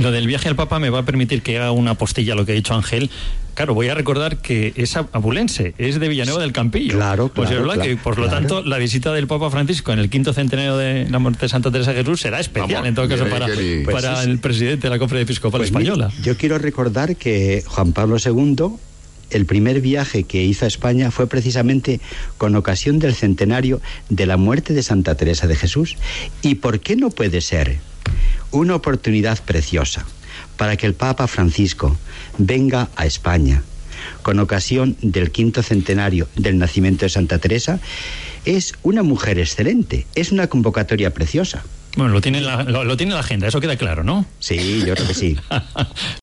Lo del viaje al Papa me va a permitir que haga una postilla a lo que ha dicho Ángel. Claro, voy a recordar que es abulense, es de Villanueva del Campillo. Claro, Pues claro, es verdad claro, que, por lo tanto, la visita del Papa Francisco en el quinto centenario de la muerte de Santa Teresa de Jesús será especial, Vamos, en todo caso, para, Pues sí, el presidente de la Conferencia Episcopal Pues Española. yo quiero recordar que Juan Pablo II, el primer viaje que hizo a España fue precisamente con ocasión del centenario de la muerte de Santa Teresa de Jesús. ¿Y por qué no puede ser una oportunidad preciosa para que el Papa Francisco venga a España con ocasión del quinto centenario del nacimiento de Santa Teresa? Es una mujer excelente, es una convocatoria preciosa. Bueno, lo tiene, en la, lo, lo tiene en la agenda, eso queda claro, ¿no? Sí, yo creo que sí.